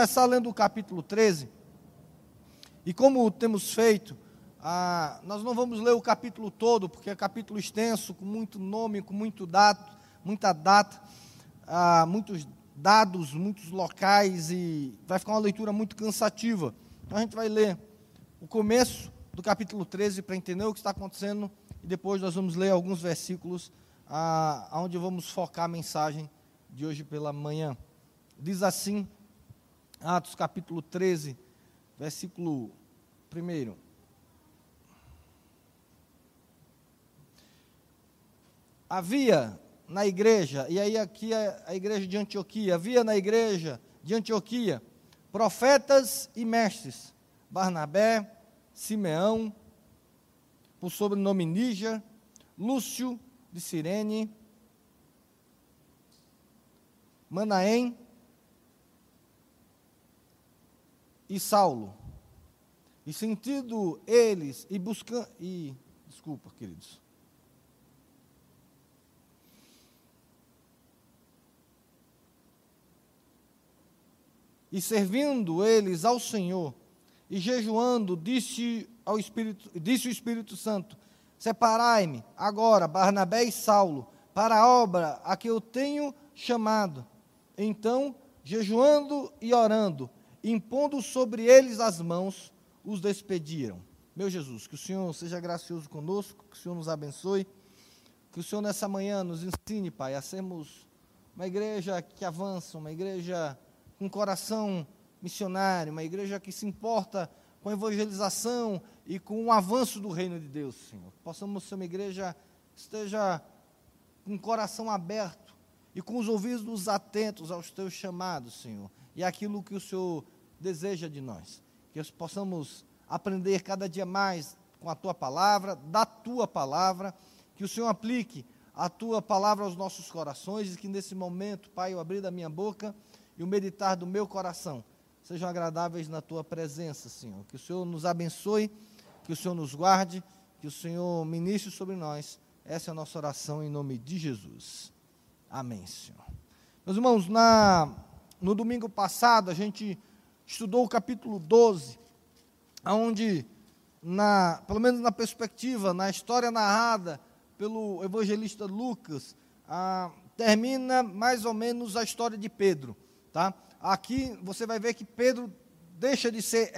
começar lendo o capítulo 13. E como temos feito, ah, nós não vamos ler o capítulo todo, porque é capítulo extenso, com muito nome, com muito dado, muita data, ah, muitos dados, muitos locais, e vai ficar uma leitura muito cansativa. Então a gente vai ler o começo do capítulo 13 para entender o que está acontecendo, e depois nós vamos ler alguns versículos ah, onde vamos focar a mensagem de hoje pela manhã. Diz assim, Atos capítulo 13, versículo 1. Havia na igreja, e aí aqui é a igreja de Antioquia, havia na igreja de Antioquia profetas e mestres, Barnabé, Simeão, por sobrenome Níger, Lúcio de Cirene, Manaém, e Saulo. E sentido eles e buscando e desculpa, queridos. E servindo eles ao Senhor e jejuando, disse ao Espírito, disse o Espírito Santo: Separai-me agora Barnabé e Saulo para a obra a que eu tenho chamado. Então, jejuando e orando, impondo sobre eles as mãos, os despediram. Meu Jesus, que o Senhor seja gracioso conosco, que o Senhor nos abençoe, que o Senhor nessa manhã nos ensine, Pai, a sermos uma igreja que avança, uma igreja com coração missionário, uma igreja que se importa com a evangelização e com o avanço do reino de Deus, Senhor. Possamos ser uma igreja que esteja com o coração aberto e com os ouvidos atentos aos teus chamados, Senhor e aquilo que o Senhor deseja de nós. Que possamos aprender cada dia mais com a tua palavra, da tua palavra, que o Senhor aplique a tua palavra aos nossos corações e que nesse momento, Pai, o abrir da minha boca e o meditar do meu coração sejam agradáveis na tua presença, Senhor. Que o Senhor nos abençoe, que o Senhor nos guarde, que o Senhor ministre sobre nós. Essa é a nossa oração em nome de Jesus. Amém, Senhor. Meus irmãos, na no domingo passado, a gente estudou o capítulo 12, onde, na, pelo menos na perspectiva, na história narrada pelo evangelista Lucas, ah, termina mais ou menos a história de Pedro. Tá? Aqui você vai ver que Pedro deixa de ser,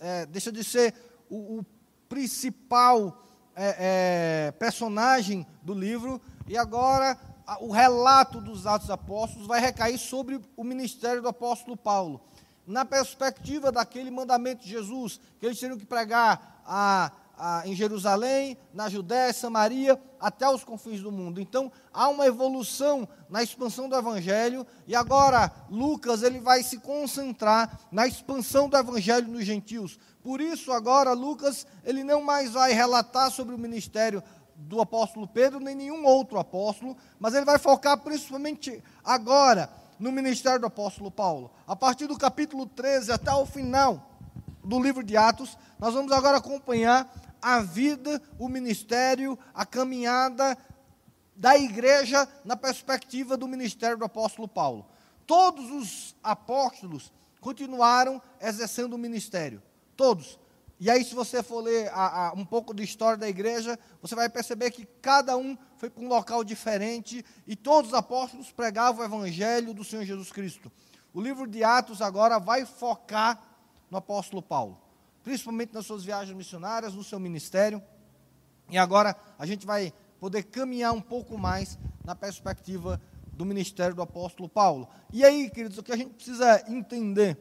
é, deixa de ser o, o principal é, é, personagem do livro e agora o relato dos Atos Apóstolos vai recair sobre o ministério do apóstolo Paulo. Na perspectiva daquele mandamento de Jesus, que eles teriam que pregar a, a, em Jerusalém, na Judéia, Samaria, até os confins do mundo. Então, há uma evolução na expansão do evangelho, e agora Lucas ele vai se concentrar na expansão do evangelho nos gentios. Por isso, agora Lucas ele não mais vai relatar sobre o ministério do apóstolo Pedro, nem nenhum outro apóstolo, mas ele vai focar principalmente agora no ministério do apóstolo Paulo. A partir do capítulo 13 até o final do livro de Atos, nós vamos agora acompanhar a vida, o ministério, a caminhada da igreja na perspectiva do ministério do apóstolo Paulo. Todos os apóstolos continuaram exercendo o ministério. Todos. E aí, se você for ler a, a, um pouco de história da igreja, você vai perceber que cada um foi para um local diferente e todos os apóstolos pregavam o evangelho do Senhor Jesus Cristo. O livro de Atos agora vai focar no apóstolo Paulo, principalmente nas suas viagens missionárias, no seu ministério. E agora a gente vai poder caminhar um pouco mais na perspectiva do ministério do apóstolo Paulo. E aí, queridos, o que a gente precisa entender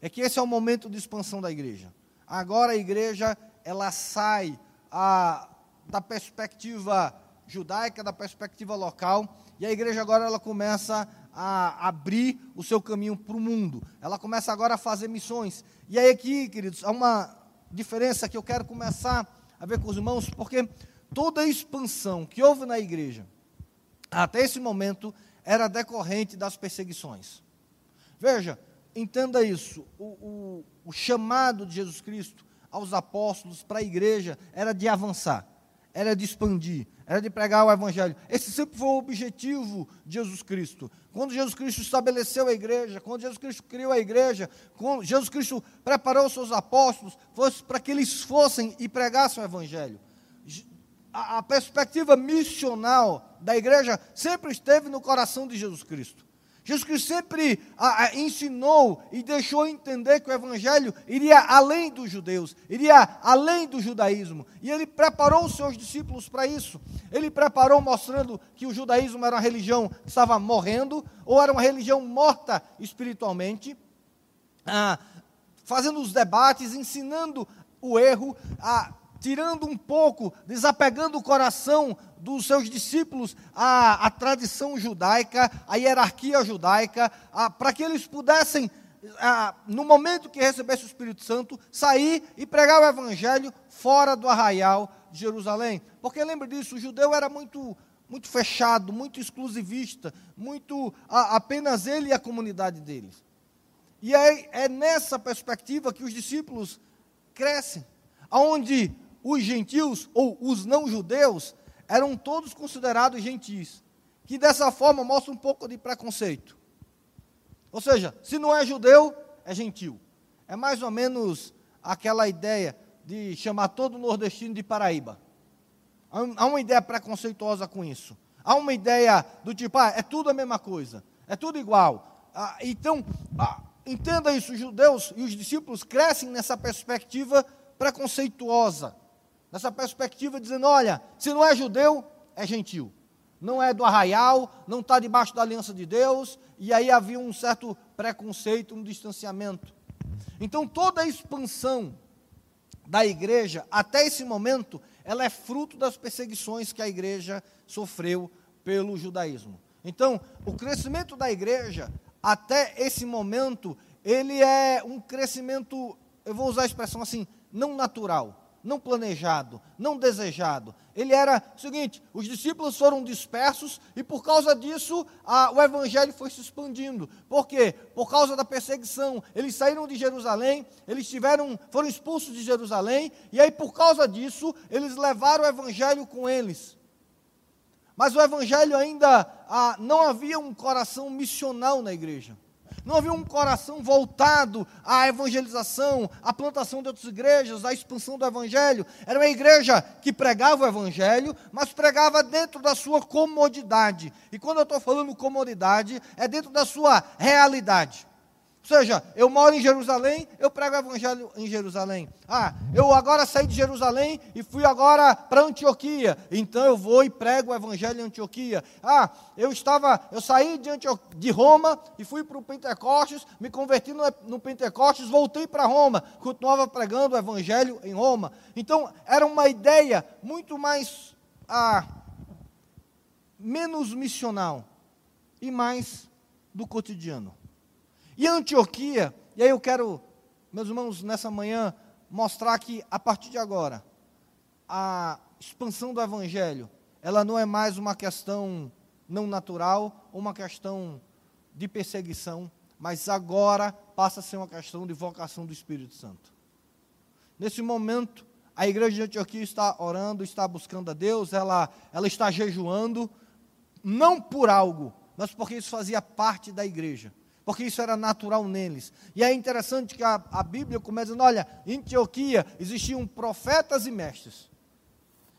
é que esse é o momento de expansão da igreja. Agora a igreja ela sai a, da perspectiva judaica, da perspectiva local, e a igreja agora ela começa a abrir o seu caminho para o mundo. Ela começa agora a fazer missões. E aí aqui, queridos, há uma diferença que eu quero começar a ver com os irmãos, porque toda a expansão que houve na igreja até esse momento era decorrente das perseguições. Veja, entenda isso, o, o, o chamado de Jesus Cristo aos apóstolos, para a igreja, era de avançar, era de expandir, era de pregar o Evangelho. Esse sempre foi o objetivo de Jesus Cristo. Quando Jesus Cristo estabeleceu a igreja, quando Jesus Cristo criou a igreja, quando Jesus Cristo preparou os seus apóstolos, fosse para que eles fossem e pregassem o Evangelho. A, a perspectiva missional da igreja sempre esteve no coração de Jesus Cristo. Jesus Cristo sempre a, a, ensinou e deixou entender que o Evangelho iria além dos judeus, iria além do judaísmo. E ele preparou os seus discípulos para isso. Ele preparou mostrando que o judaísmo era uma religião que estava morrendo, ou era uma religião morta espiritualmente, ah, fazendo os debates, ensinando o erro, ah, tirando um pouco, desapegando o coração dos seus discípulos a, a tradição judaica, a hierarquia judaica, para que eles pudessem, a, no momento que recebesse o Espírito Santo, sair e pregar o Evangelho fora do arraial de Jerusalém. Porque lembre disso, o judeu era muito, muito fechado, muito exclusivista, muito a, apenas ele e a comunidade deles. E é, é nessa perspectiva que os discípulos crescem, onde os gentios ou os não-judeus eram todos considerados gentis, que dessa forma mostra um pouco de preconceito. Ou seja, se não é judeu, é gentil. É mais ou menos aquela ideia de chamar todo nordestino de Paraíba. Há uma ideia preconceituosa com isso. Há uma ideia do tipo, ah, é tudo a mesma coisa, é tudo igual. Ah, então, ah, entenda isso, os judeus e os discípulos crescem nessa perspectiva preconceituosa nessa perspectiva, dizendo: olha, se não é judeu, é gentil. Não é do arraial, não está debaixo da aliança de Deus, e aí havia um certo preconceito, um distanciamento. Então toda a expansão da igreja, até esse momento, ela é fruto das perseguições que a igreja sofreu pelo judaísmo. Então, o crescimento da igreja, até esse momento, ele é um crescimento, eu vou usar a expressão assim, não natural não planejado, não desejado. Ele era o seguinte: os discípulos foram dispersos e por causa disso a, o evangelho foi se expandindo. Por quê? Por causa da perseguição. Eles saíram de Jerusalém, eles tiveram, foram expulsos de Jerusalém e aí por causa disso eles levaram o evangelho com eles. Mas o evangelho ainda ah, não havia um coração missional na igreja. Não havia um coração voltado à evangelização, à plantação de outras igrejas, à expansão do evangelho. Era uma igreja que pregava o evangelho, mas pregava dentro da sua comodidade. E quando eu estou falando comodidade, é dentro da sua realidade. Ou seja, eu moro em Jerusalém, eu prego o evangelho em Jerusalém. Ah, eu agora saí de Jerusalém e fui agora para Antioquia. Então eu vou e prego o evangelho em Antioquia. Ah, eu estava, eu saí de, de Roma e fui para o Pentecostes, me converti no, no Pentecostes, voltei para Roma, continuava pregando o evangelho em Roma. Então era uma ideia muito mais ah, menos missional e mais do cotidiano. E Antioquia, e aí eu quero, meus irmãos, nessa manhã, mostrar que a partir de agora, a expansão do Evangelho, ela não é mais uma questão não natural, uma questão de perseguição, mas agora passa a ser uma questão de vocação do Espírito Santo. Nesse momento, a igreja de Antioquia está orando, está buscando a Deus, ela, ela está jejuando, não por algo, mas porque isso fazia parte da igreja porque isso era natural neles. E é interessante que a, a Bíblia começa dizendo: olha, em Antioquia existiam profetas e mestres.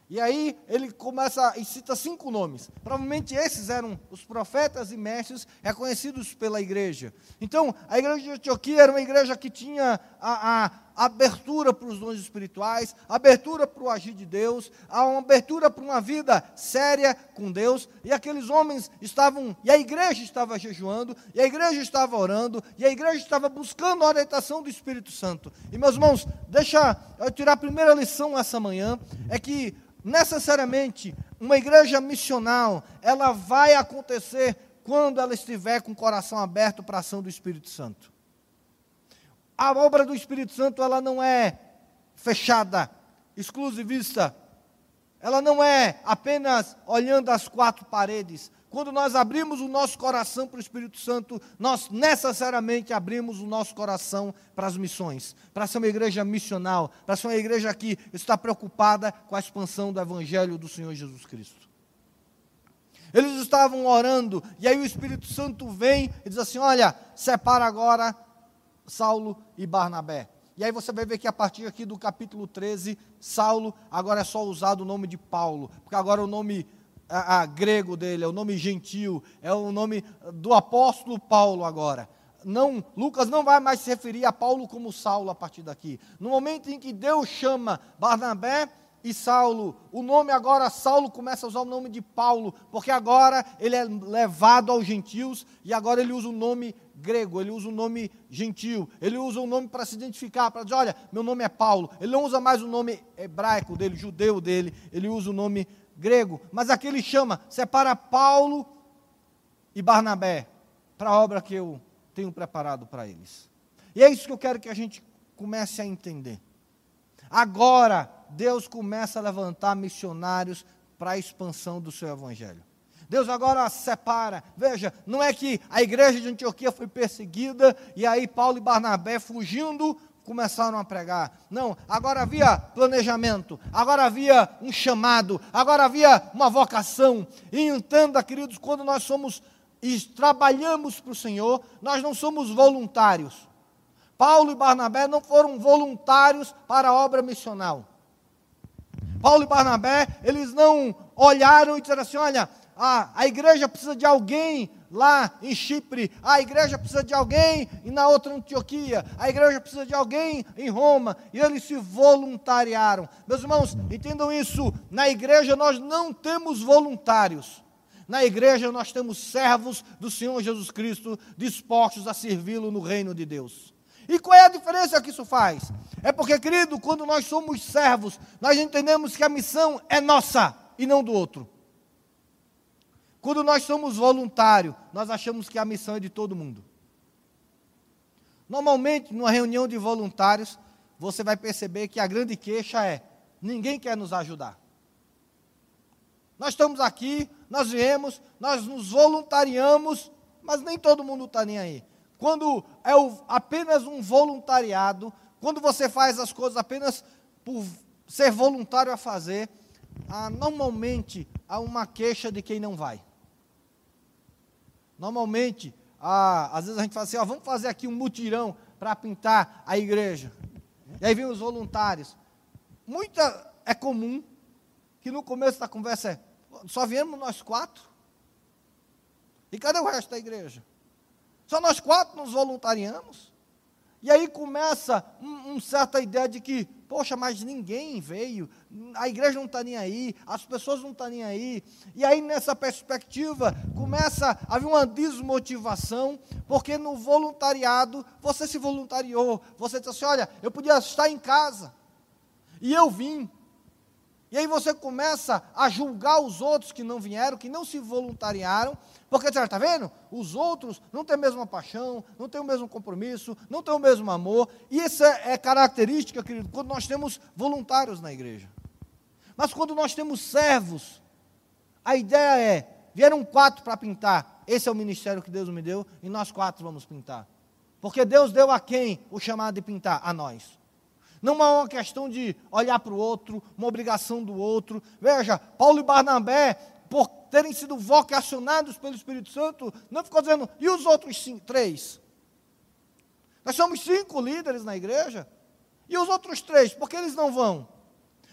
E aí ele começa e cita cinco nomes. Provavelmente esses eram os profetas e mestres reconhecidos pela igreja. Então, a igreja de Antioquia era uma igreja que tinha a, a abertura para os dons espirituais, abertura para o agir de Deus, uma abertura para uma vida séria com Deus. E aqueles homens estavam, e a igreja estava jejuando, e a igreja estava orando, e a igreja estava buscando a orientação do Espírito Santo. E meus irmãos, deixa eu tirar a primeira lição essa manhã, é que necessariamente uma igreja missional, ela vai acontecer quando ela estiver com o coração aberto para a ação do Espírito Santo. A obra do Espírito Santo, ela não é fechada, exclusivista. Ela não é apenas olhando as quatro paredes. quando nós abrimos o nosso coração para o Espírito Santo, nós necessariamente abrimos o nosso coração para as missões, para ser uma igreja missional, para ser uma igreja que está preocupada com a expansão do Evangelho do Senhor Jesus Cristo. Eles estavam orando, e aí o Espírito Santo vem e diz assim: Olha, separa agora Saulo e Barnabé. E aí você vai ver que a partir aqui do capítulo 13, Saulo agora é só usado o nome de Paulo, porque agora o nome a, a, grego dele é o nome gentil, é o nome do apóstolo Paulo agora. Não, Lucas não vai mais se referir a Paulo como Saulo a partir daqui. No momento em que Deus chama Barnabé e Saulo, o nome agora Saulo começa a usar o nome de Paulo, porque agora ele é levado aos gentios e agora ele usa o nome grego, ele usa o nome gentil, ele usa o nome para se identificar, para dizer, olha, meu nome é Paulo. Ele não usa mais o nome hebraico dele, judeu dele, ele usa o nome grego. Mas aqui ele chama, separa Paulo e Barnabé para a obra que eu tenho preparado para eles. E é isso que eu quero que a gente comece a entender. Agora, Deus começa a levantar missionários para a expansão do seu evangelho. Deus agora separa. Veja, não é que a igreja de Antioquia foi perseguida e aí Paulo e Barnabé, fugindo, começaram a pregar. Não, agora havia planejamento, agora havia um chamado, agora havia uma vocação. E entenda, queridos, quando nós somos e trabalhamos para o Senhor, nós não somos voluntários. Paulo e Barnabé não foram voluntários para a obra missional. Paulo e Barnabé, eles não olharam e disseram assim: olha, a, a igreja precisa de alguém lá em Chipre, a igreja precisa de alguém e na outra Antioquia, a igreja precisa de alguém em Roma, e eles se voluntariaram. Meus irmãos, entendam isso: na igreja nós não temos voluntários. Na igreja nós temos servos do Senhor Jesus Cristo dispostos a servi-lo no reino de Deus. E qual é a diferença que isso faz? É porque, querido, quando nós somos servos, nós entendemos que a missão é nossa e não do outro. Quando nós somos voluntários, nós achamos que a missão é de todo mundo. Normalmente, numa reunião de voluntários, você vai perceber que a grande queixa é: ninguém quer nos ajudar. Nós estamos aqui, nós viemos, nós nos voluntariamos, mas nem todo mundo está nem aí. Quando é apenas um voluntariado, quando você faz as coisas apenas por ser voluntário a fazer, ah, normalmente há uma queixa de quem não vai. Normalmente, ah, às vezes a gente fala assim, vamos fazer aqui um mutirão para pintar a igreja. E aí vem os voluntários. Muita é comum que no começo da conversa é, só viemos nós quatro. E cadê o resto da igreja? Só nós quatro nos voluntariamos. E aí começa uma um certa ideia de que, poxa, mas ninguém veio, a igreja não está nem aí, as pessoas não estão tá nem aí. E aí, nessa perspectiva, começa a haver uma desmotivação, porque no voluntariado, você se voluntariou, você disse assim: olha, eu podia estar em casa, e eu vim. E aí você começa a julgar os outros que não vieram, que não se voluntariaram, porque você está vendo? Os outros não têm a mesma paixão, não têm o mesmo compromisso, não têm o mesmo amor. E isso é, é característica, querido, quando nós temos voluntários na igreja. Mas quando nós temos servos, a ideia é: vieram quatro para pintar, esse é o ministério que Deus me deu, e nós quatro vamos pintar. Porque Deus deu a quem o chamado de pintar? A nós. Não é uma questão de olhar para o outro, uma obrigação do outro. Veja, Paulo e Barnabé por terem sido vocacionados pelo Espírito Santo, não ficou dizendo, e os outros cinco, três? Nós somos cinco líderes na igreja, e os outros três, por que eles não vão?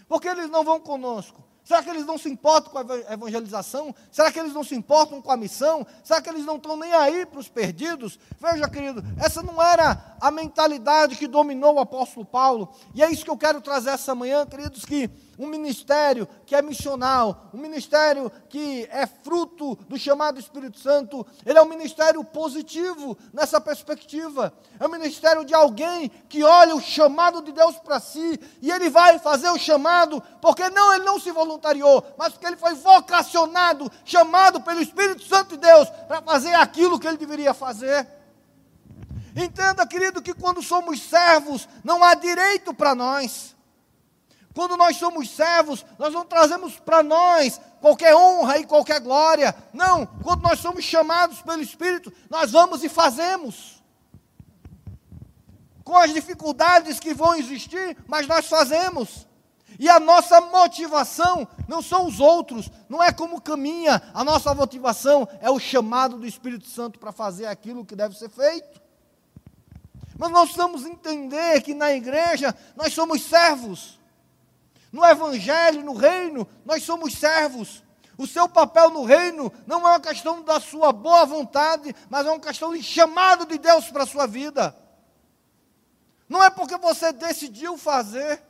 Por que eles não vão conosco? Será que eles não se importam com a evangelização? Será que eles não se importam com a missão? Será que eles não estão nem aí para os perdidos? Veja, querido, essa não era a mentalidade que dominou o apóstolo Paulo. E é isso que eu quero trazer essa manhã, queridos, que um ministério que é missional, um ministério que é fruto do chamado Espírito Santo, ele é um ministério positivo nessa perspectiva. É um ministério de alguém que olha o chamado de Deus para si e ele vai fazer o chamado, porque não ele não se voluntariou, mas porque ele foi vocacionado, chamado pelo Espírito Santo de Deus para fazer aquilo que ele deveria fazer. Entenda, querido, que quando somos servos, não há direito para nós. Quando nós somos servos, nós não trazemos para nós qualquer honra e qualquer glória. Não, quando nós somos chamados pelo Espírito, nós vamos e fazemos. Com as dificuldades que vão existir, mas nós fazemos. E a nossa motivação não são os outros, não é como caminha, a nossa motivação é o chamado do Espírito Santo para fazer aquilo que deve ser feito. Mas nós precisamos entender que na igreja nós somos servos. No Evangelho, no reino, nós somos servos. O seu papel no reino não é uma questão da sua boa vontade, mas é uma questão de chamado de Deus para a sua vida. Não é porque você decidiu fazer,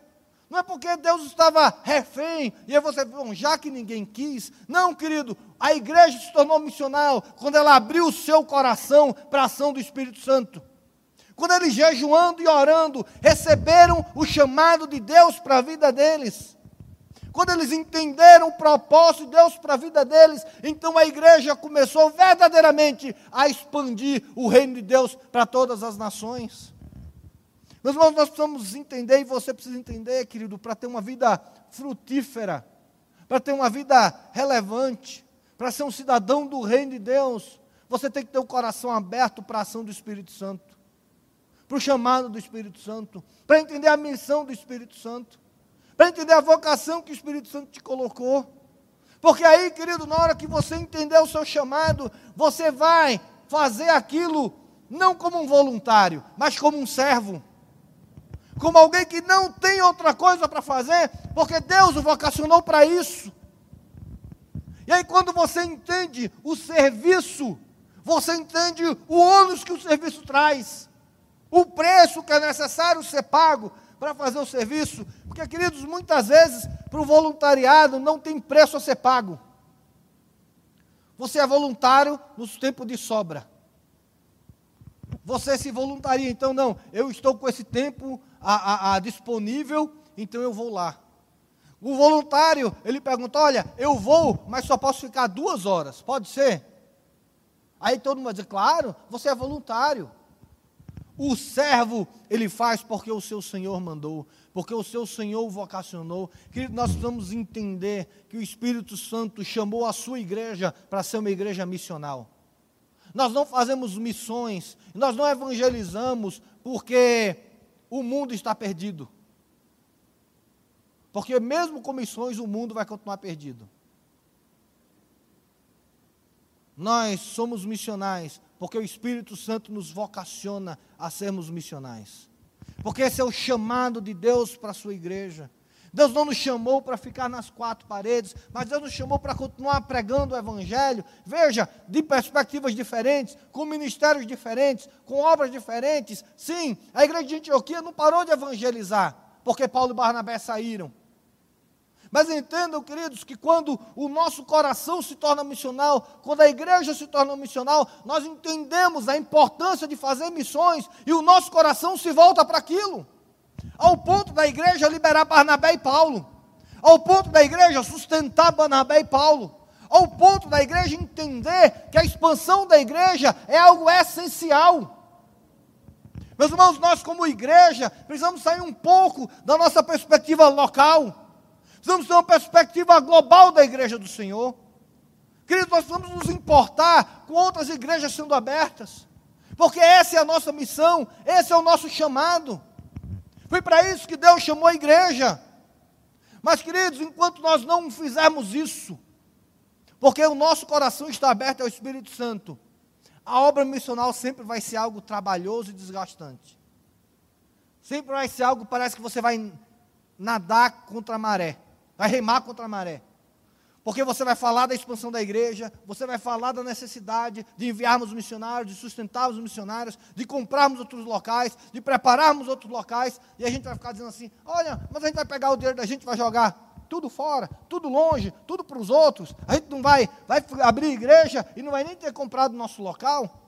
não é porque Deus estava refém, e aí você, bom, já que ninguém quis. Não, querido, a igreja se tornou missional quando ela abriu o seu coração para a ação do Espírito Santo. Quando eles jejuando e orando, receberam o chamado de Deus para a vida deles. Quando eles entenderam o propósito de Deus para a vida deles, então a igreja começou verdadeiramente a expandir o reino de Deus para todas as nações. Meus irmãos, nós precisamos entender, e você precisa entender, querido, para ter uma vida frutífera, para ter uma vida relevante, para ser um cidadão do reino de Deus, você tem que ter o coração aberto para a ação do Espírito Santo para o chamado do Espírito Santo, para entender a missão do Espírito Santo, para entender a vocação que o Espírito Santo te colocou. Porque aí, querido, na hora que você entender o seu chamado, você vai fazer aquilo não como um voluntário, mas como um servo. Como alguém que não tem outra coisa para fazer, porque Deus o vocacionou para isso. E aí, quando você entende o serviço, você entende o ônus que o serviço traz o preço que é necessário ser pago para fazer o serviço, porque, queridos, muitas vezes para o voluntariado não tem preço a ser pago. Você é voluntário nos tempos de sobra. Você se voluntaria, então não, eu estou com esse tempo a, a, a disponível, então eu vou lá. O voluntário, ele pergunta: Olha, eu vou, mas só posso ficar duas horas, pode ser? Aí todo mundo vai dizer: Claro, você é voluntário. O servo, ele faz porque o seu Senhor mandou, porque o seu Senhor o vocacionou. Querido, nós precisamos entender que o Espírito Santo chamou a sua igreja para ser uma igreja missional. Nós não fazemos missões, nós não evangelizamos porque o mundo está perdido. Porque mesmo com missões, o mundo vai continuar perdido. Nós somos missionais porque o Espírito Santo nos vocaciona a sermos missionais. Porque esse é o chamado de Deus para a sua igreja. Deus não nos chamou para ficar nas quatro paredes, mas Deus nos chamou para continuar pregando o Evangelho. Veja, de perspectivas diferentes, com ministérios diferentes, com obras diferentes. Sim, a igreja de Antioquia não parou de evangelizar, porque Paulo e Barnabé saíram. Mas entendam, queridos, que quando o nosso coração se torna missional, quando a igreja se torna missional, nós entendemos a importância de fazer missões e o nosso coração se volta para aquilo. Ao ponto da igreja liberar Barnabé e Paulo, ao ponto da igreja sustentar Barnabé e Paulo, ao ponto da igreja entender que a expansão da igreja é algo essencial. Meus irmãos, nós como igreja precisamos sair um pouco da nossa perspectiva local Precisamos ter uma perspectiva global da igreja do Senhor. Queridos, nós precisamos nos importar com outras igrejas sendo abertas. Porque essa é a nossa missão, esse é o nosso chamado. Foi para isso que Deus chamou a igreja. Mas, queridos, enquanto nós não fizermos isso, porque o nosso coração está aberto ao Espírito Santo, a obra missional sempre vai ser algo trabalhoso e desgastante. Sempre vai ser algo parece que você vai nadar contra a maré vai remar contra a maré. Porque você vai falar da expansão da igreja, você vai falar da necessidade de enviarmos missionários, de sustentarmos os missionários, de comprarmos outros locais, de prepararmos outros locais, e a gente vai ficar dizendo assim: olha, mas a gente vai pegar o dinheiro da gente vai jogar tudo fora, tudo longe, tudo para os outros. A gente não vai, vai abrir igreja e não vai nem ter comprado nosso local.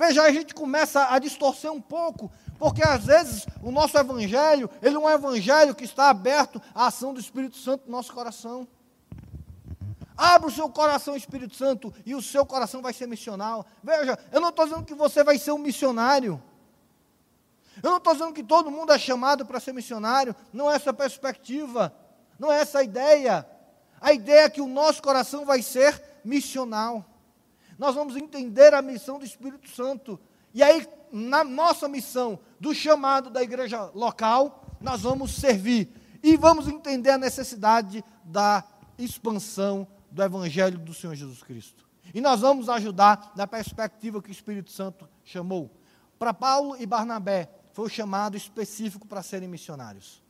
Veja, a gente começa a distorcer um pouco, porque às vezes o nosso evangelho, ele é um evangelho que está aberto à ação do Espírito Santo no nosso coração. Abra o seu coração, Espírito Santo, e o seu coração vai ser missional. Veja, eu não estou dizendo que você vai ser um missionário. Eu não estou dizendo que todo mundo é chamado para ser missionário, não é essa perspectiva, não é essa a ideia. A ideia é que o nosso coração vai ser missional. Nós vamos entender a missão do Espírito Santo. E aí, na nossa missão, do chamado da igreja local, nós vamos servir. E vamos entender a necessidade da expansão do Evangelho do Senhor Jesus Cristo. E nós vamos ajudar na perspectiva que o Espírito Santo chamou. Para Paulo e Barnabé, foi o chamado específico para serem missionários.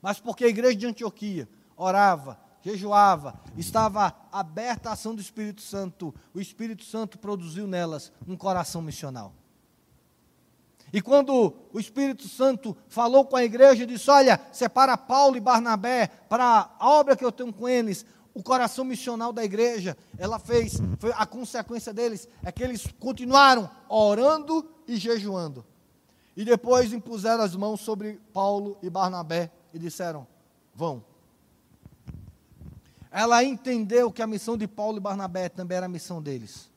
Mas porque a igreja de Antioquia orava, jejuava, estava aberta à ação do Espírito Santo, o Espírito Santo produziu nelas um coração missional. E quando o Espírito Santo falou com a igreja, disse: Olha, separa Paulo e Barnabé para a obra que eu tenho com eles, o coração missional da igreja, ela fez, foi a consequência deles é que eles continuaram orando e jejuando. E depois impuseram as mãos sobre Paulo e Barnabé e disseram: Vão. Ela entendeu que a missão de Paulo e Barnabé também era a missão deles.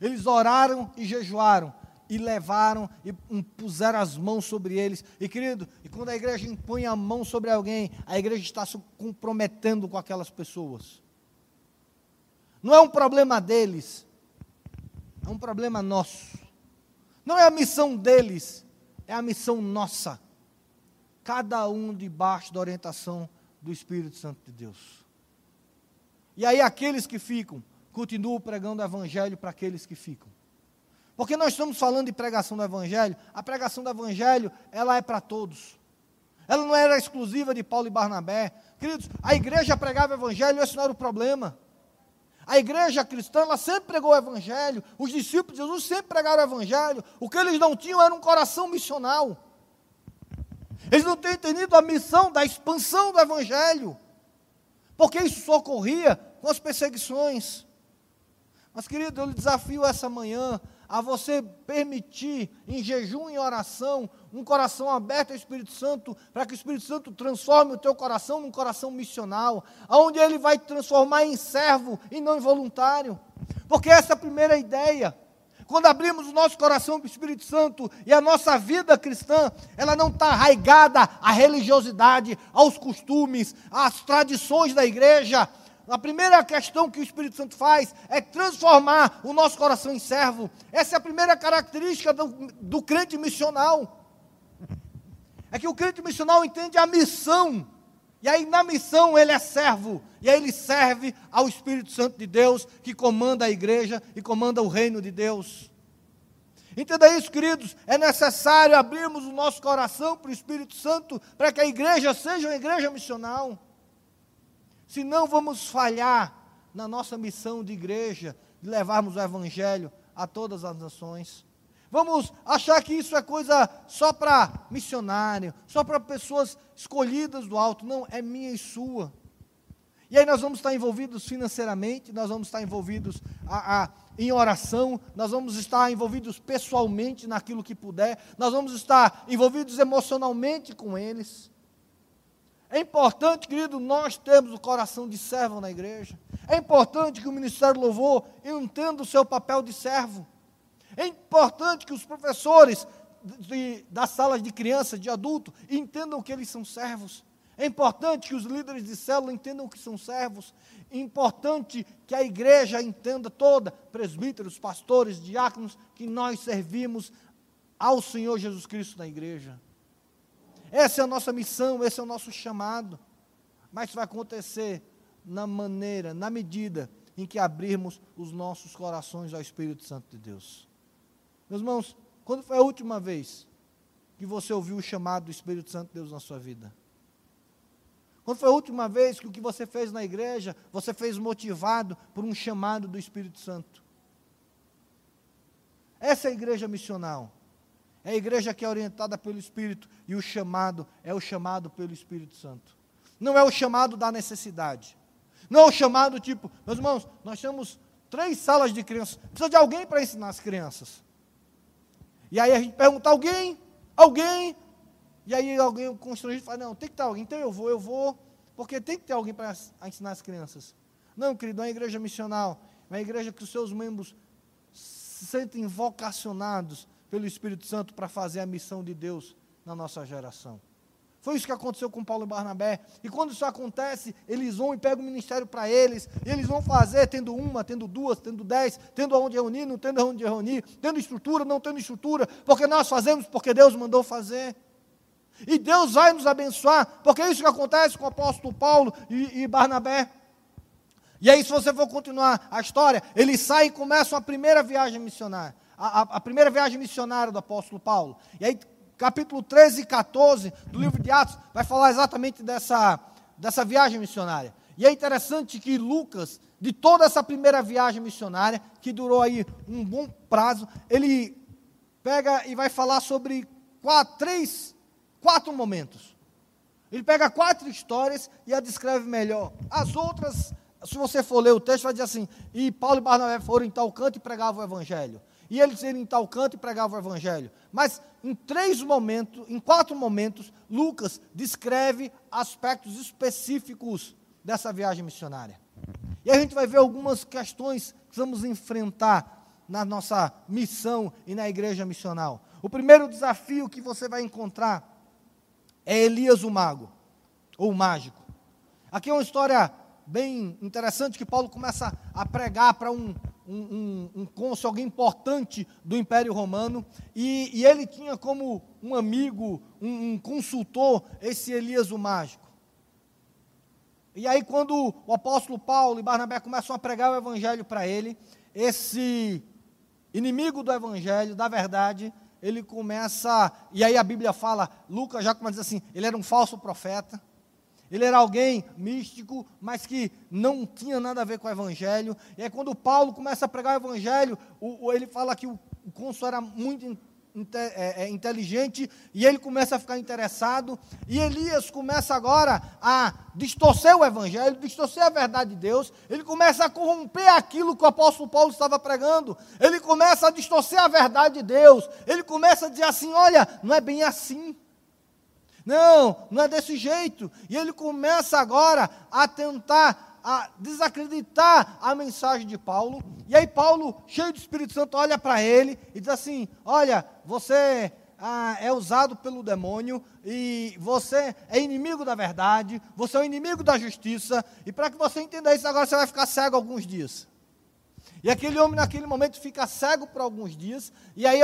Eles oraram e jejuaram e levaram e puseram as mãos sobre eles. E querido, e quando a igreja impõe a mão sobre alguém, a igreja está se comprometendo com aquelas pessoas. Não é um problema deles, é um problema nosso. Não é a missão deles, é a missão nossa. Cada um debaixo da orientação do Espírito Santo de Deus. E aí aqueles que ficam, continuam pregando o evangelho para aqueles que ficam. Porque nós estamos falando de pregação do Evangelho, a pregação do Evangelho, ela é para todos. Ela não era exclusiva de Paulo e Barnabé. Queridos, a igreja pregava o Evangelho, esse não era o problema. A igreja cristã, ela sempre pregou o Evangelho. Os discípulos de Jesus sempre pregaram o Evangelho. O que eles não tinham era um coração missional. Eles não têm entendido a missão da expansão do Evangelho. Porque isso só ocorria com as perseguições. Mas, querido, eu lhe desafio essa manhã a você permitir, em jejum e oração, um coração aberto ao Espírito Santo, para que o Espírito Santo transforme o teu coração num coração missional, aonde ele vai te transformar em servo e não em voluntário. Porque essa é a primeira ideia. Quando abrimos o nosso coração para o Espírito Santo e a nossa vida cristã, ela não está arraigada à religiosidade, aos costumes, às tradições da igreja, a primeira questão que o Espírito Santo faz é transformar o nosso coração em servo. Essa é a primeira característica do, do crente missional. É que o crente missional entende a missão. E aí, na missão, ele é servo. E aí, ele serve ao Espírito Santo de Deus, que comanda a igreja e comanda o reino de Deus. Entenda isso, queridos. É necessário abrirmos o nosso coração para o Espírito Santo, para que a igreja seja uma igreja missional. Senão vamos falhar na nossa missão de igreja, de levarmos o Evangelho a todas as nações. Vamos achar que isso é coisa só para missionário, só para pessoas escolhidas do alto. Não, é minha e sua. E aí nós vamos estar envolvidos financeiramente, nós vamos estar envolvidos a, a, em oração, nós vamos estar envolvidos pessoalmente naquilo que puder, nós vamos estar envolvidos emocionalmente com eles. É importante, querido, nós termos o coração de servo na igreja. É importante que o Ministério Louvor entenda o seu papel de servo. É importante que os professores de, das salas de criança, de adulto, entendam que eles são servos. É importante que os líderes de célula entendam que são servos. É importante que a igreja entenda toda, presbíteros, pastores, diáconos, que nós servimos ao Senhor Jesus Cristo na igreja. Essa é a nossa missão, esse é o nosso chamado. Mas isso vai acontecer na maneira, na medida em que abrirmos os nossos corações ao Espírito Santo de Deus. Meus irmãos, quando foi a última vez que você ouviu o chamado do Espírito Santo de Deus na sua vida? Quando foi a última vez que o que você fez na igreja, você fez motivado por um chamado do Espírito Santo? Essa é a igreja missional. É a igreja que é orientada pelo Espírito e o chamado é o chamado pelo Espírito Santo. Não é o chamado da necessidade. Não é o chamado tipo, meus irmãos, nós temos três salas de crianças. Precisa de alguém para ensinar as crianças. E aí a gente pergunta, alguém? Alguém? E aí alguém constrangido fala, não, tem que ter alguém. Então eu vou, eu vou, porque tem que ter alguém para ensinar as crianças. Não, querido, é uma igreja missional. É uma igreja que os seus membros se sentem vocacionados pelo Espírito Santo para fazer a missão de Deus na nossa geração. Foi isso que aconteceu com Paulo e Barnabé. E quando isso acontece, eles vão e pegam o ministério para eles, e eles vão fazer, tendo uma, tendo duas, tendo dez, tendo aonde reunir, não tendo aonde reunir, tendo estrutura, não tendo estrutura, porque nós fazemos porque Deus mandou fazer. E Deus vai nos abençoar, porque é isso que acontece com o apóstolo Paulo e, e Barnabé. E aí, se você for continuar a história, eles saem e começam a primeira viagem missionária. A, a, a, primeira viagem missionária do apóstolo Paulo. E aí, capítulo 13 e 14 do livro de Atos vai falar exatamente dessa, dessa viagem missionária. E é interessante que Lucas, de toda essa primeira viagem missionária, que durou aí um bom prazo, ele pega e vai falar sobre quatro, três, quatro momentos. Ele pega quatro histórias e a descreve melhor. As outras, se você for ler o texto, vai dizer assim: e Paulo e Barnabé foram em tal canto e pregavam o evangelho e eles iam em tal canto e pregavam o evangelho. Mas em três momentos, em quatro momentos, Lucas descreve aspectos específicos dessa viagem missionária. E a gente vai ver algumas questões que vamos enfrentar na nossa missão e na igreja missional. O primeiro desafio que você vai encontrar é Elias o mago, ou o mágico. Aqui é uma história bem interessante que Paulo começa a pregar para um, um, um, cônsul, alguém importante do Império Romano, e, e ele tinha como um amigo, um, um, consultor, esse Elias o mágico. E aí, quando o apóstolo Paulo e Barnabé começam a pregar o evangelho para ele, esse inimigo do evangelho, da verdade, ele começa, e aí a Bíblia fala, Lucas já começa a dizer assim, ele era um falso profeta, ele era alguém místico, mas que não tinha nada a ver com o Evangelho. E aí, quando Paulo começa a pregar o Evangelho, o, o, ele fala que o, o cônsul era muito in, é, é, inteligente e ele começa a ficar interessado. E Elias começa agora a distorcer o Evangelho, distorcer a verdade de Deus. Ele começa a corromper aquilo que o apóstolo Paulo estava pregando. Ele começa a distorcer a verdade de Deus. Ele começa a dizer assim: olha, não é bem assim. Não, não é desse jeito. E ele começa agora a tentar a desacreditar a mensagem de Paulo. E aí Paulo, cheio do Espírito Santo, olha para ele e diz assim: "Olha, você ah, é usado pelo demônio e você é inimigo da verdade, você é o inimigo da justiça, e para que você entenda isso, agora você vai ficar cego alguns dias. E aquele homem, naquele momento, fica cego por alguns dias, e aí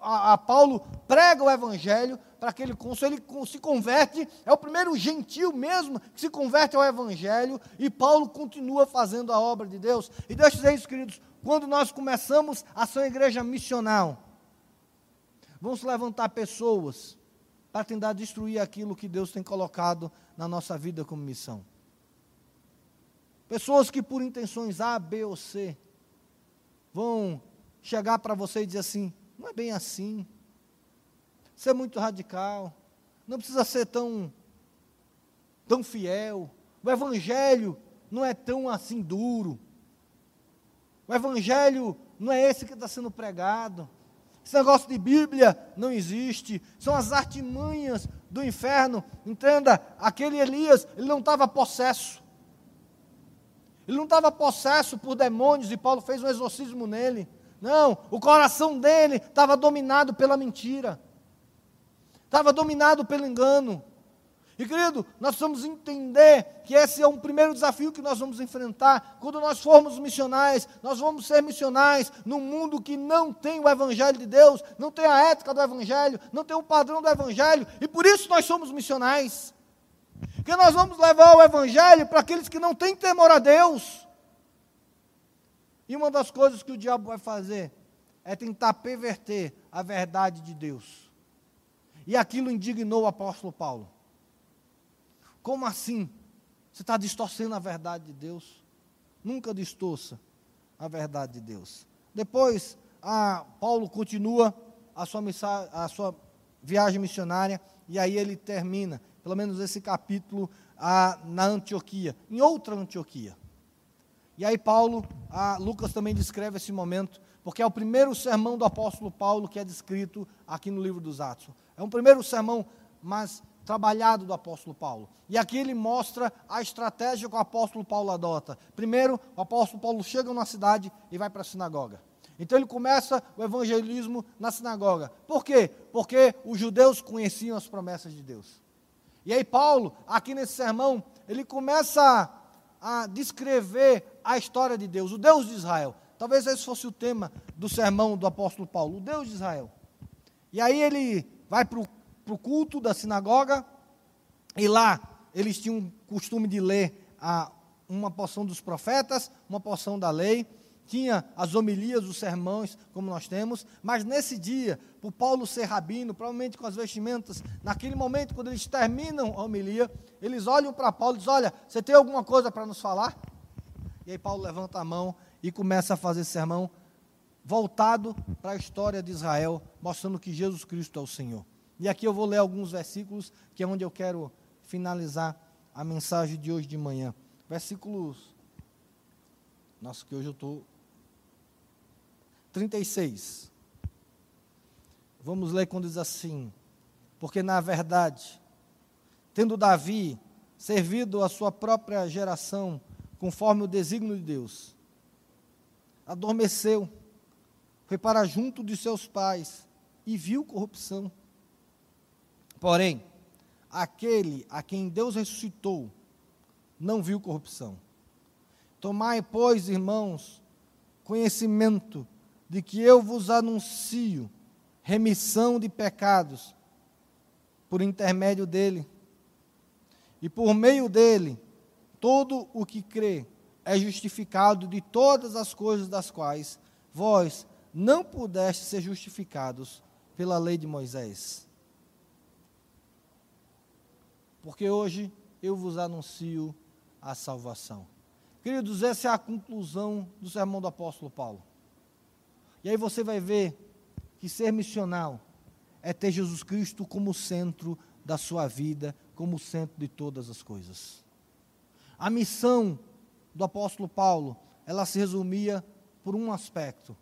a, Paulo prega o evangelho, para aquele cônsul, ele se converte, é o primeiro gentil mesmo que se converte ao Evangelho, e Paulo continua fazendo a obra de Deus. E deixa eu dizer isso, queridos, quando nós começamos a ser uma igreja missional, vamos levantar pessoas para tentar destruir aquilo que Deus tem colocado na nossa vida como missão. Pessoas que por intenções A, B ou C vão chegar para você e dizer assim: não é bem assim ser muito radical, não precisa ser tão, tão fiel. O Evangelho não é tão assim duro. O Evangelho não é esse que está sendo pregado. Esse negócio de Bíblia não existe. São as artimanhas do inferno. Entenda, aquele Elias, ele não estava possesso. Ele não estava possesso por demônios e Paulo fez um exorcismo nele. Não, o coração dele estava dominado pela mentira estava dominado pelo engano. E querido, nós precisamos entender que esse é um primeiro desafio que nós vamos enfrentar. Quando nós formos missionais, nós vamos ser missionais num mundo que não tem o Evangelho de Deus, não tem a ética do Evangelho, não tem o padrão do Evangelho, e por isso nós somos missionais. Porque nós vamos levar o Evangelho para aqueles que não têm temor a Deus. E uma das coisas que o diabo vai fazer é tentar perverter a verdade de Deus. E aquilo indignou o apóstolo Paulo. Como assim? Você está distorcendo a verdade de Deus? Nunca distorça a verdade de Deus. Depois, Paulo continua a sua, missa, a sua viagem missionária, e aí ele termina, pelo menos esse capítulo, a, na Antioquia, em outra Antioquia. E aí Paulo, Lucas também descreve esse momento, porque é o primeiro sermão do apóstolo Paulo que é descrito aqui no livro dos Atos. É um primeiro sermão mais trabalhado do apóstolo Paulo. E aqui ele mostra a estratégia que o apóstolo Paulo adota. Primeiro, o apóstolo Paulo chega numa cidade e vai para a sinagoga. Então ele começa o evangelismo na sinagoga. Por quê? Porque os judeus conheciam as promessas de Deus. E aí Paulo, aqui nesse sermão, ele começa a, a descrever a história de Deus, o Deus de Israel. Talvez esse fosse o tema do sermão do apóstolo Paulo, o Deus de Israel. E aí ele vai para o culto da sinagoga, e lá eles tinham o costume de ler a, uma porção dos profetas, uma porção da lei, tinha as homilias, os sermões, como nós temos, mas nesse dia, por Paulo ser rabino, provavelmente com as vestimentas, naquele momento, quando eles terminam a homilia, eles olham para Paulo e dizem: Olha, você tem alguma coisa para nos falar? E aí Paulo levanta a mão e começa a fazer sermão voltado para a história de Israel, mostrando que Jesus Cristo é o Senhor. E aqui eu vou ler alguns versículos, que é onde eu quero finalizar a mensagem de hoje de manhã. Versículos. Nossa, que hoje eu estou. 36. Vamos ler quando diz assim: Porque na verdade, tendo Davi servido a sua própria geração, conforme o desígnio de Deus, adormeceu, foi para junto de seus pais e viu corrupção. Porém, aquele a quem Deus ressuscitou não viu corrupção. Tomai, pois, irmãos, conhecimento de que eu vos anuncio remissão de pecados por intermédio dele. E por meio dele, todo o que crê é justificado de todas as coisas das quais vós não pudeste ser justificados pela lei de Moisés. Porque hoje eu vos anuncio a salvação. Queridos, essa é a conclusão do sermão do apóstolo Paulo. E aí você vai ver que ser missional é ter Jesus Cristo como centro da sua vida, como centro de todas as coisas. A missão do apóstolo Paulo, ela se resumia por um aspecto: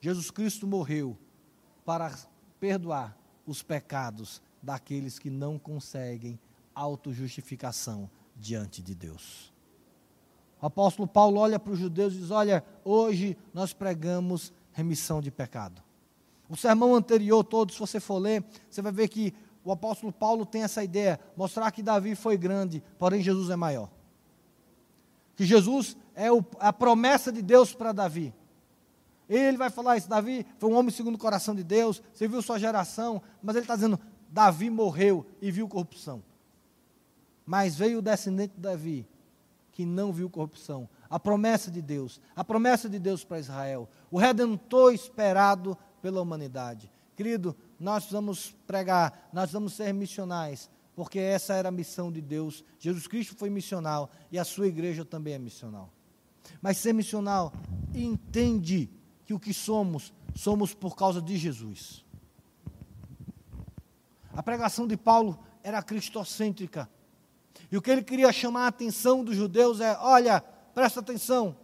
Jesus Cristo morreu para perdoar os pecados daqueles que não conseguem autojustificação diante de Deus. O apóstolo Paulo olha para os judeus e diz: Olha, hoje nós pregamos remissão de pecado. O sermão anterior todo, se você for ler, você vai ver que o apóstolo Paulo tem essa ideia, mostrar que Davi foi grande, porém Jesus é maior. Que Jesus é o, a promessa de Deus para Davi. Ele vai falar isso, Davi foi um homem segundo o coração de Deus, você viu sua geração, mas ele está dizendo, Davi morreu e viu corrupção. Mas veio o descendente de Davi, que não viu corrupção. A promessa de Deus, a promessa de Deus para Israel, o redentor esperado pela humanidade. Querido, nós vamos pregar, nós vamos ser missionais, porque essa era a missão de Deus. Jesus Cristo foi missional e a sua igreja também é missional. Mas ser missional entende que o que somos, somos por causa de Jesus. A pregação de Paulo era cristocêntrica. E o que ele queria chamar a atenção dos judeus é: olha, presta atenção.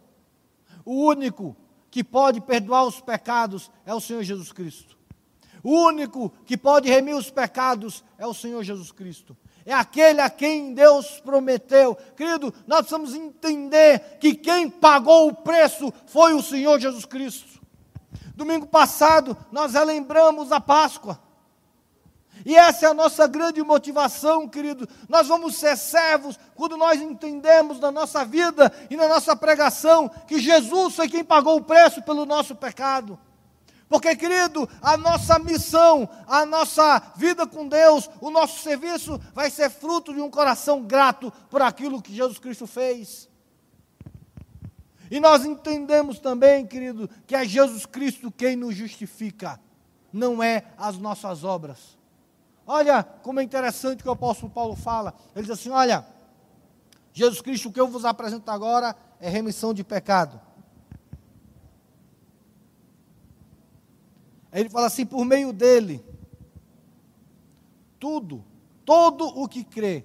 O único que pode perdoar os pecados é o Senhor Jesus Cristo. O único que pode remir os pecados é o Senhor Jesus Cristo. É aquele a quem Deus prometeu. Querido, nós precisamos entender que quem pagou o preço foi o Senhor Jesus Cristo. Domingo passado, nós relembramos a Páscoa. E essa é a nossa grande motivação, querido. Nós vamos ser servos quando nós entendemos na nossa vida e na nossa pregação que Jesus foi quem pagou o preço pelo nosso pecado. Porque, querido, a nossa missão, a nossa vida com Deus, o nosso serviço vai ser fruto de um coração grato por aquilo que Jesus Cristo fez. E nós entendemos também, querido, que é Jesus Cristo quem nos justifica, não é as nossas obras. Olha como é interessante que o apóstolo Paulo fala. Ele diz assim: Olha, Jesus Cristo, o que eu vos apresento agora é remissão de pecado. Ele fala assim: por meio dele, tudo, todo o que crê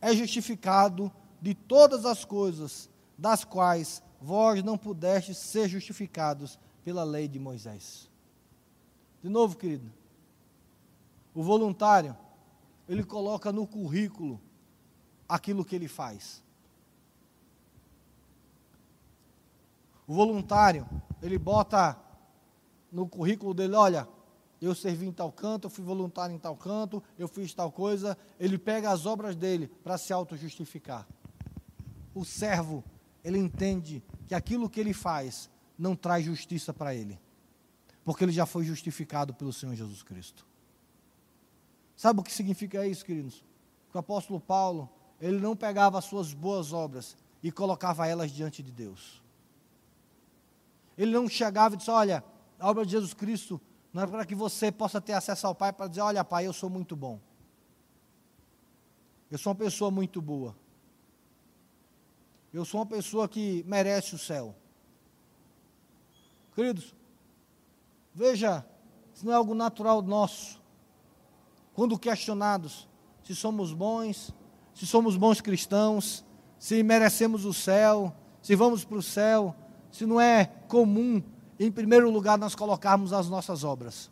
é justificado de todas as coisas das quais vós não pudestes ser justificados pela lei de Moisés. De novo, querido, o voluntário, ele coloca no currículo aquilo que ele faz. O voluntário, ele bota no currículo dele, olha, eu servi em tal canto, eu fui voluntário em tal canto, eu fiz tal coisa, ele pega as obras dele para se auto-justificar. O servo, ele entende que aquilo que ele faz não traz justiça para ele, porque ele já foi justificado pelo Senhor Jesus Cristo. Sabe o que significa isso, queridos? o apóstolo Paulo, ele não pegava as suas boas obras e colocava elas diante de Deus. Ele não chegava e disse: Olha, a obra de Jesus Cristo não é para que você possa ter acesso ao Pai para dizer: Olha, Pai, eu sou muito bom. Eu sou uma pessoa muito boa. Eu sou uma pessoa que merece o céu. Queridos, veja, isso não é algo natural nosso. Quando questionados se somos bons, se somos bons cristãos, se merecemos o céu, se vamos para o céu, se não é comum, em primeiro lugar, nós colocarmos as nossas obras.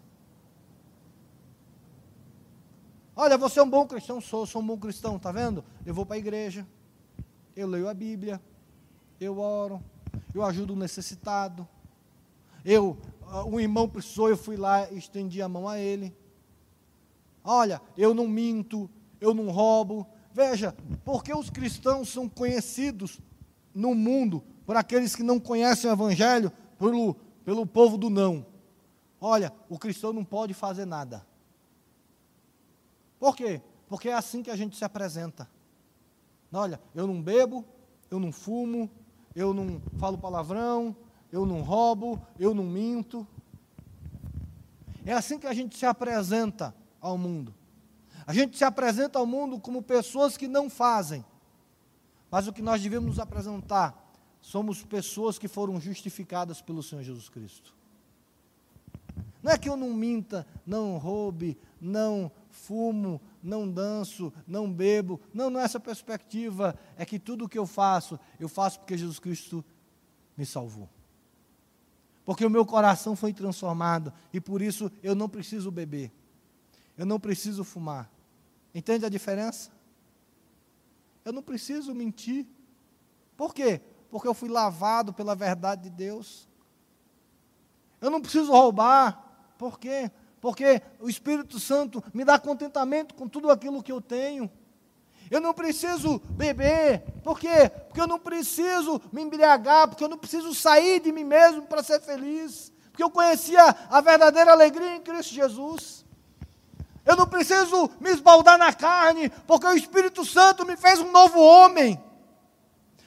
Olha, você é um bom cristão, sou, sou um bom cristão, tá vendo? Eu vou para a igreja, eu leio a Bíblia, eu oro, eu ajudo o necessitado. Eu, ah, um irmão precisou, eu fui lá e estendi a mão a ele. Olha, eu não minto, eu não roubo. Veja, porque os cristãos são conhecidos no mundo por aqueles que não conhecem o Evangelho, pelo, pelo povo do não. Olha, o cristão não pode fazer nada. Por quê? Porque é assim que a gente se apresenta. Olha, eu não bebo, eu não fumo, eu não falo palavrão, eu não roubo, eu não minto. É assim que a gente se apresenta ao mundo. A gente se apresenta ao mundo como pessoas que não fazem. Mas o que nós devemos nos apresentar somos pessoas que foram justificadas pelo Senhor Jesus Cristo. Não é que eu não minta, não roube, não fumo, não danço, não bebo. Não, não é essa perspectiva. É que tudo o que eu faço, eu faço porque Jesus Cristo me salvou. Porque o meu coração foi transformado e por isso eu não preciso beber. Eu não preciso fumar. Entende a diferença? Eu não preciso mentir. Por quê? Porque eu fui lavado pela verdade de Deus. Eu não preciso roubar. Por quê? Porque o Espírito Santo me dá contentamento com tudo aquilo que eu tenho. Eu não preciso beber. Por quê? Porque eu não preciso me embriagar, porque eu não preciso sair de mim mesmo para ser feliz. Porque eu conhecia a verdadeira alegria em Cristo Jesus. Eu não preciso me esbaldar na carne, porque o Espírito Santo me fez um novo homem.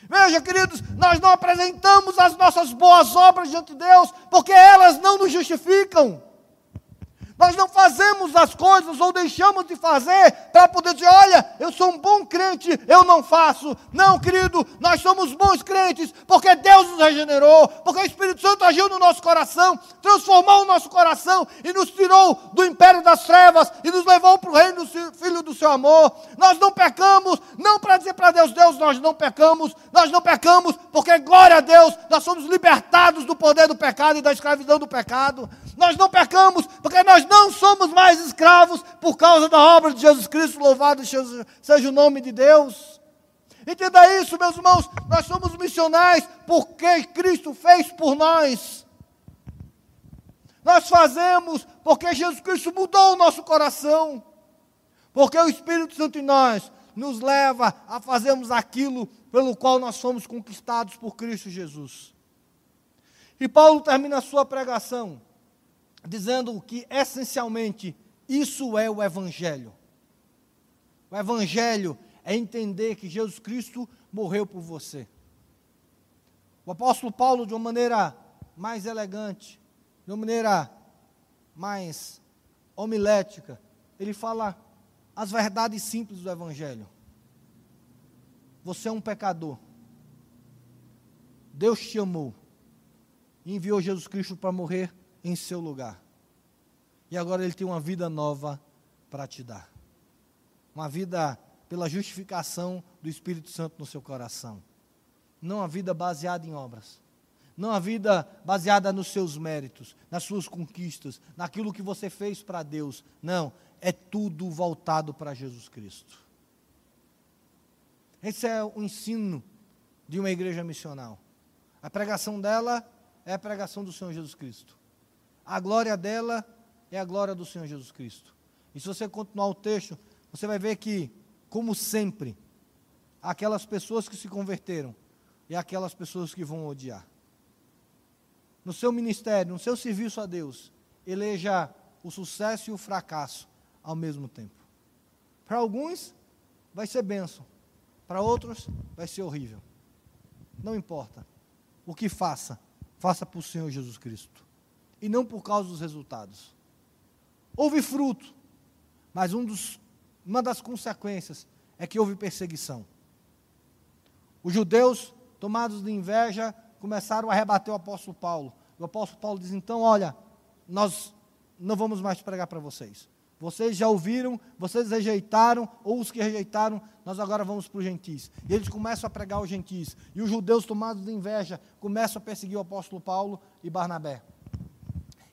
Veja, queridos, nós não apresentamos as nossas boas obras diante de Deus, porque elas não nos justificam. Nós não fazemos as coisas ou deixamos de fazer para poder dizer: olha, eu sou um bom crente, eu não faço. Não, querido, nós somos bons crentes porque Deus nos regenerou, porque o Espírito Santo agiu no nosso coração, transformou o nosso coração e nos tirou do império das trevas e nos levou para o reino do Filho do seu amor. Nós não pecamos, não para dizer para Deus: Deus, nós não pecamos, nós não pecamos porque, glória a Deus, nós somos libertados do poder do pecado e da escravidão do pecado. Nós não pecamos porque nós não somos mais escravos por causa da obra de Jesus Cristo, louvado seja o nome de Deus. Entenda isso, meus irmãos, nós somos missionais porque Cristo fez por nós. Nós fazemos porque Jesus Cristo mudou o nosso coração. Porque o Espírito Santo em nós nos leva a fazermos aquilo pelo qual nós fomos conquistados por Cristo Jesus. E Paulo termina a sua pregação dizendo que essencialmente isso é o Evangelho. O Evangelho é entender que Jesus Cristo morreu por você. O apóstolo Paulo, de uma maneira mais elegante, de uma maneira mais homilética, ele fala as verdades simples do Evangelho. Você é um pecador. Deus te amou e enviou Jesus Cristo para morrer em seu lugar. E agora ele tem uma vida nova para te dar. Uma vida pela justificação do Espírito Santo no seu coração. Não uma vida baseada em obras. Não uma vida baseada nos seus méritos, nas suas conquistas, naquilo que você fez para Deus. Não, é tudo voltado para Jesus Cristo. Esse é o ensino de uma igreja missional. A pregação dela é a pregação do Senhor Jesus Cristo. A glória dela é a glória do Senhor Jesus Cristo. E se você continuar o texto, você vai ver que, como sempre, aquelas pessoas que se converteram e aquelas pessoas que vão odiar. No seu ministério, no seu serviço a Deus, eleja o sucesso e o fracasso ao mesmo tempo. Para alguns, vai ser bênção. Para outros, vai ser horrível. Não importa. O que faça, faça para o Senhor Jesus Cristo. E não por causa dos resultados. Houve fruto, mas um dos, uma das consequências é que houve perseguição. Os judeus, tomados de inveja, começaram a rebater o apóstolo Paulo. O apóstolo Paulo diz: então, olha, nós não vamos mais pregar para vocês. Vocês já ouviram, vocês rejeitaram, ou os que rejeitaram, nós agora vamos para os gentis. E eles começam a pregar os gentis. E os judeus, tomados de inveja, começam a perseguir o apóstolo Paulo e Barnabé.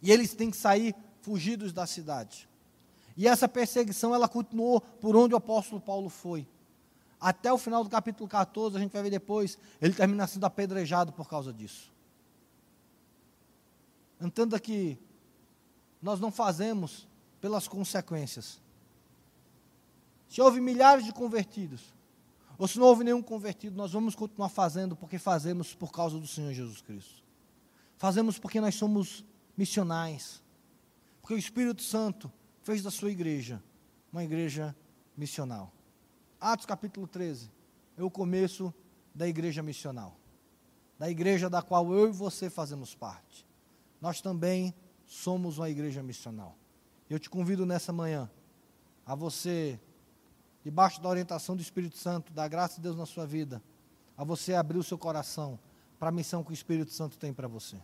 E eles têm que sair fugidos da cidade. E essa perseguição, ela continuou por onde o apóstolo Paulo foi. Até o final do capítulo 14, a gente vai ver depois, ele termina sendo apedrejado por causa disso. Entenda que nós não fazemos pelas consequências. Se houve milhares de convertidos, ou se não houve nenhum convertido, nós vamos continuar fazendo porque fazemos por causa do Senhor Jesus Cristo. Fazemos porque nós somos missionais. Porque o Espírito Santo fez da sua igreja uma igreja missional. Atos capítulo 13 é o começo da igreja missional. Da igreja da qual eu e você fazemos parte. Nós também somos uma igreja missional. Eu te convido nessa manhã a você, debaixo da orientação do Espírito Santo, da graça de Deus na sua vida, a você abrir o seu coração para a missão que o Espírito Santo tem para você.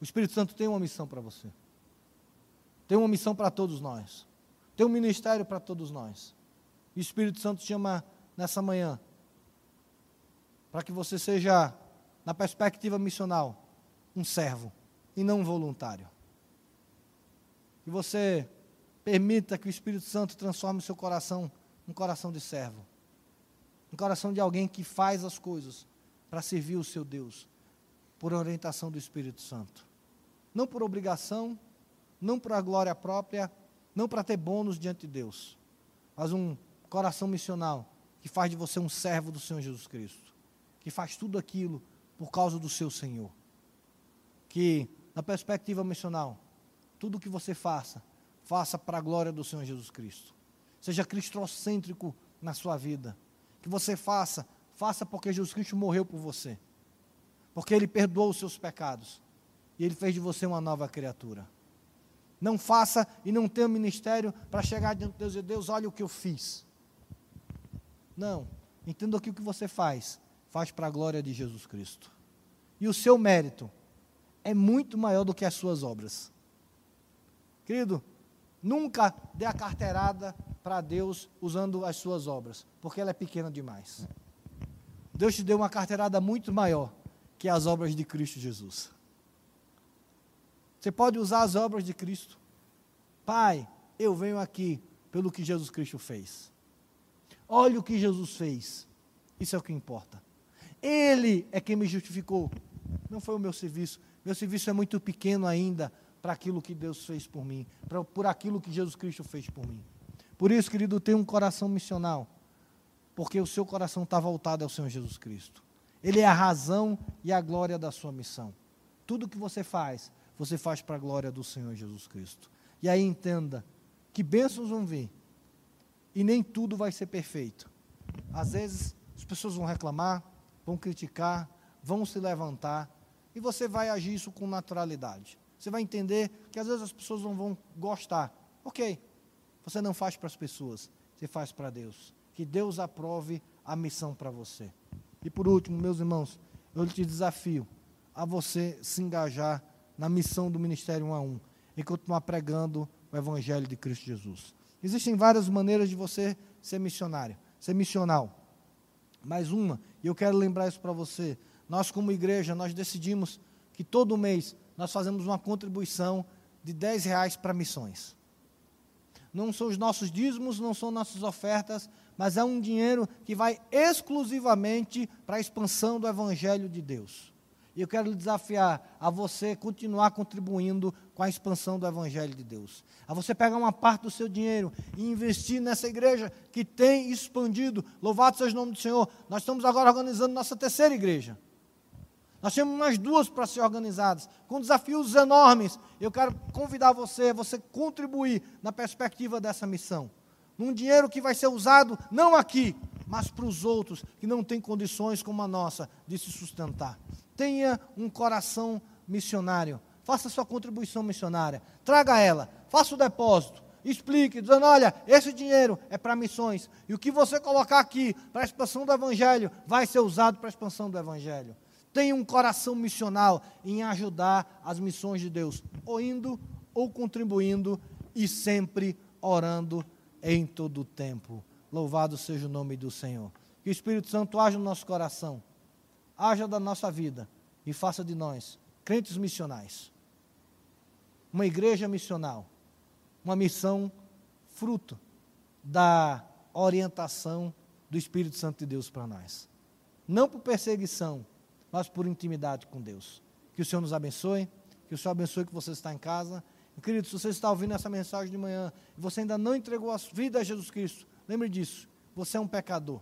O Espírito Santo tem uma missão para você. Tem uma missão para todos nós. Tem um ministério para todos nós. E o Espírito Santo chama nessa manhã para que você seja, na perspectiva missional, um servo e não um voluntário. Que você permita que o Espírito Santo transforme o seu coração num coração de servo. Um coração de alguém que faz as coisas para servir o seu Deus, por orientação do Espírito Santo. Não por obrigação, não para glória própria, não para ter bônus diante de Deus, mas um coração missional que faz de você um servo do Senhor Jesus Cristo, que faz tudo aquilo por causa do seu Senhor. Que na perspectiva missional, tudo que você faça, faça para a glória do Senhor Jesus Cristo. Seja cristocêntrico na sua vida. Que você faça, faça porque Jesus Cristo morreu por você. Porque Ele perdoou os seus pecados. E Ele fez de você uma nova criatura. Não faça e não tenha ministério para chegar diante de Deus e Deus, olha o que eu fiz. Não. Entenda que o que você faz, faz para a glória de Jesus Cristo. E o seu mérito é muito maior do que as suas obras. Querido, nunca dê a carteirada para Deus usando as suas obras, porque ela é pequena demais. Deus te deu uma carteirada muito maior que as obras de Cristo Jesus. Você pode usar as obras de Cristo. Pai, eu venho aqui pelo que Jesus Cristo fez. Olha o que Jesus fez. Isso é o que importa. Ele é quem me justificou. Não foi o meu serviço. Meu serviço é muito pequeno ainda para aquilo que Deus fez por mim, pra, por aquilo que Jesus Cristo fez por mim. Por isso, querido, tenha um coração missional, porque o seu coração está voltado ao Senhor Jesus Cristo. Ele é a razão e a glória da sua missão. Tudo que você faz, você faz para a glória do Senhor Jesus Cristo. E aí entenda que bênçãos vão vir, e nem tudo vai ser perfeito. Às vezes, as pessoas vão reclamar, vão criticar, vão se levantar, e você vai agir isso com naturalidade. Você vai entender que às vezes as pessoas não vão gostar. Ok, você não faz para as pessoas, você faz para Deus. Que Deus aprove a missão para você. E por último, meus irmãos, eu te desafio a você se engajar na missão do Ministério 1 a 1 e continuar pregando o Evangelho de Cristo Jesus. Existem várias maneiras de você ser missionário, ser missional. Mais uma, e eu quero lembrar isso para você. Nós, como igreja, nós decidimos que todo mês nós fazemos uma contribuição de 10 reais para missões. Não são os nossos dízimos, não são nossas ofertas, mas é um dinheiro que vai exclusivamente para a expansão do Evangelho de Deus. E eu quero lhe desafiar a você continuar contribuindo com a expansão do Evangelho de Deus. A você pegar uma parte do seu dinheiro e investir nessa igreja que tem expandido. Louvado seja o nome do Senhor. Nós estamos agora organizando nossa terceira igreja. Nós temos mais duas para ser organizadas, com desafios enormes. Eu quero convidar você, você contribuir na perspectiva dessa missão. Num dinheiro que vai ser usado não aqui, mas para os outros que não têm condições como a nossa de se sustentar. Tenha um coração missionário. Faça sua contribuição missionária. Traga ela. Faça o depósito. Explique, dizendo: olha, esse dinheiro é para missões. E o que você colocar aqui para a expansão do Evangelho vai ser usado para a expansão do Evangelho. Tenha um coração missional em ajudar as missões de Deus, ou indo ou contribuindo e sempre orando em todo o tempo. Louvado seja o nome do Senhor. Que o Espírito Santo haja no nosso coração, haja da nossa vida e faça de nós crentes missionais. Uma igreja missional, uma missão fruto da orientação do Espírito Santo de Deus para nós. Não por perseguição, mas por intimidade com Deus. Que o Senhor nos abençoe, que o Senhor abençoe que você está em casa. querido, se você está ouvindo essa mensagem de manhã e você ainda não entregou a vida a Jesus Cristo, Lembre disso, você é um pecador.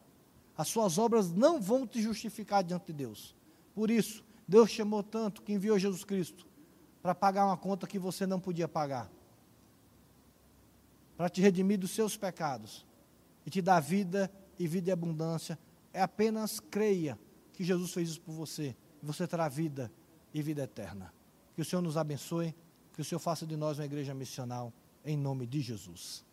As suas obras não vão te justificar diante de Deus. Por isso, Deus chamou tanto que enviou Jesus Cristo para pagar uma conta que você não podia pagar. Para te redimir dos seus pecados e te dar vida e vida e abundância. É apenas creia que Jesus fez isso por você. E você terá vida e vida eterna. Que o Senhor nos abençoe, que o Senhor faça de nós uma igreja missional, em nome de Jesus.